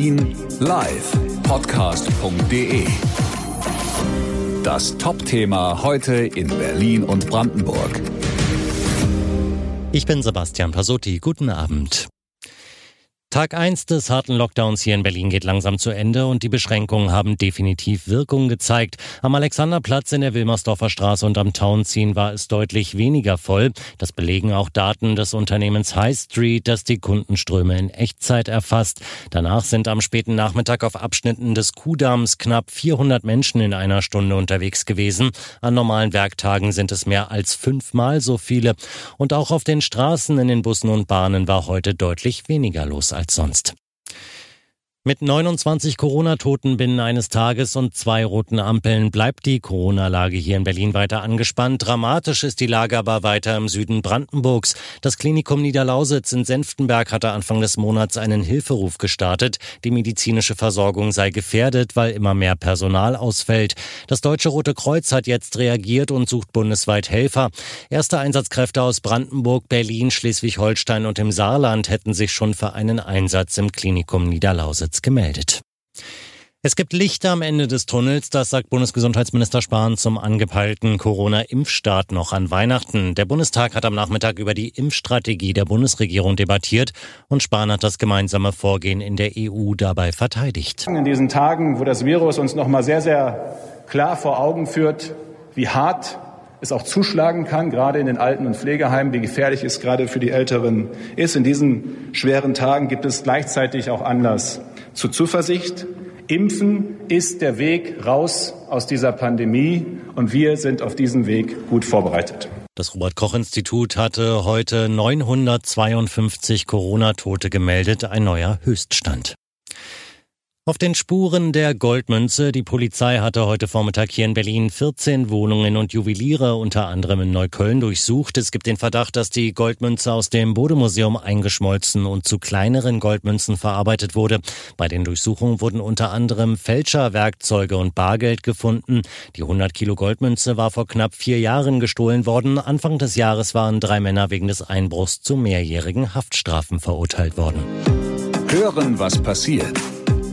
Berlin live podcast.de. Das Top-Thema heute in Berlin und Brandenburg. Ich bin Sebastian Pasotti. Guten Abend. Tag 1 des harten Lockdowns hier in Berlin geht langsam zu Ende und die Beschränkungen haben definitiv Wirkung gezeigt. Am Alexanderplatz in der Wilmersdorfer Straße und am Townziehen war es deutlich weniger voll. Das belegen auch Daten des Unternehmens High Street, das die Kundenströme in Echtzeit erfasst. Danach sind am späten Nachmittag auf Abschnitten des Kuhdamms knapp 400 Menschen in einer Stunde unterwegs gewesen. An normalen Werktagen sind es mehr als fünfmal so viele. Und auch auf den Straßen, in den Bussen und Bahnen war heute deutlich weniger los als sonst. Mit 29 Corona-Toten binnen eines Tages und zwei roten Ampeln bleibt die Corona-Lage hier in Berlin weiter angespannt. Dramatisch ist die Lage aber weiter im Süden Brandenburgs. Das Klinikum Niederlausitz in Senftenberg hatte Anfang des Monats einen Hilferuf gestartet. Die medizinische Versorgung sei gefährdet, weil immer mehr Personal ausfällt. Das Deutsche Rote Kreuz hat jetzt reagiert und sucht bundesweit Helfer. Erste Einsatzkräfte aus Brandenburg, Berlin, Schleswig-Holstein und im Saarland hätten sich schon für einen Einsatz im Klinikum Niederlausitz Einsatz gemeldet. Es gibt Lichter am Ende des Tunnels, das sagt Bundesgesundheitsminister Spahn zum angepeilten Corona-Impfstart noch an Weihnachten. Der Bundestag hat am Nachmittag über die Impfstrategie der Bundesregierung debattiert und Spahn hat das gemeinsame Vorgehen in der EU dabei verteidigt. In diesen Tagen, wo das Virus uns noch mal sehr, sehr klar vor Augen führt, wie hart es auch zuschlagen kann, gerade in den Alten- und Pflegeheimen, wie gefährlich es gerade für die Älteren ist. In diesen schweren Tagen gibt es gleichzeitig auch Anlass zu Zuversicht. Impfen ist der Weg raus aus dieser Pandemie und wir sind auf diesem Weg gut vorbereitet. Das Robert Koch Institut hatte heute 952 Corona-Tote gemeldet, ein neuer Höchststand. Auf den Spuren der Goldmünze. Die Polizei hatte heute Vormittag hier in Berlin 14 Wohnungen und Juweliere, unter anderem in Neukölln, durchsucht. Es gibt den Verdacht, dass die Goldmünze aus dem Bodemuseum eingeschmolzen und zu kleineren Goldmünzen verarbeitet wurde. Bei den Durchsuchungen wurden unter anderem Fälscherwerkzeuge und Bargeld gefunden. Die 100 Kilo Goldmünze war vor knapp vier Jahren gestohlen worden. Anfang des Jahres waren drei Männer wegen des Einbruchs zu mehrjährigen Haftstrafen verurteilt worden. Hören, was passiert